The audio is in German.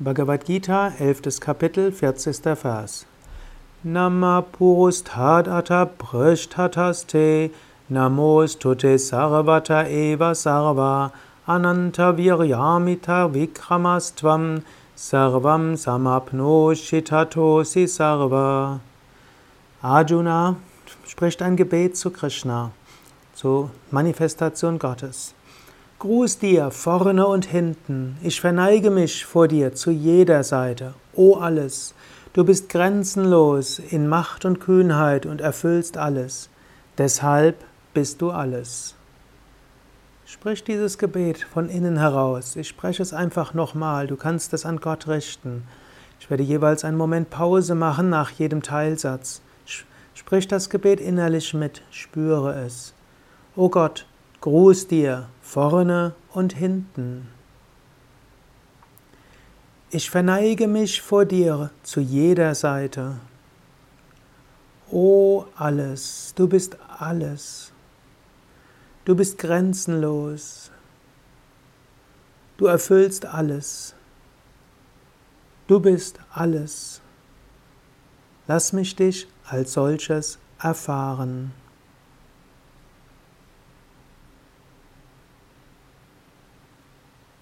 Bhagavad Gita, 11. Kapitel, 40. Vers. Nama purusthadata prishthataste namostute sarvata eva sarva ananta viryamita vikramastvam sarvam samapnoshitatosi sarva. Arjuna spricht ein Gebet zu Krishna, zur Manifestation Gottes. Gruß dir vorne und hinten, ich verneige mich vor dir zu jeder Seite, o alles. Du bist grenzenlos in Macht und Kühnheit und erfüllst alles. Deshalb bist du alles. Sprich dieses Gebet von innen heraus. Ich spreche es einfach nochmal. Du kannst es an Gott richten. Ich werde jeweils einen Moment Pause machen nach jedem Teilsatz. Sprich das Gebet innerlich mit, spüre es. O Gott, Gruß dir vorne und hinten. Ich verneige mich vor dir zu jeder Seite. O alles, du bist alles. Du bist grenzenlos. Du erfüllst alles. Du bist alles. Lass mich dich als solches erfahren.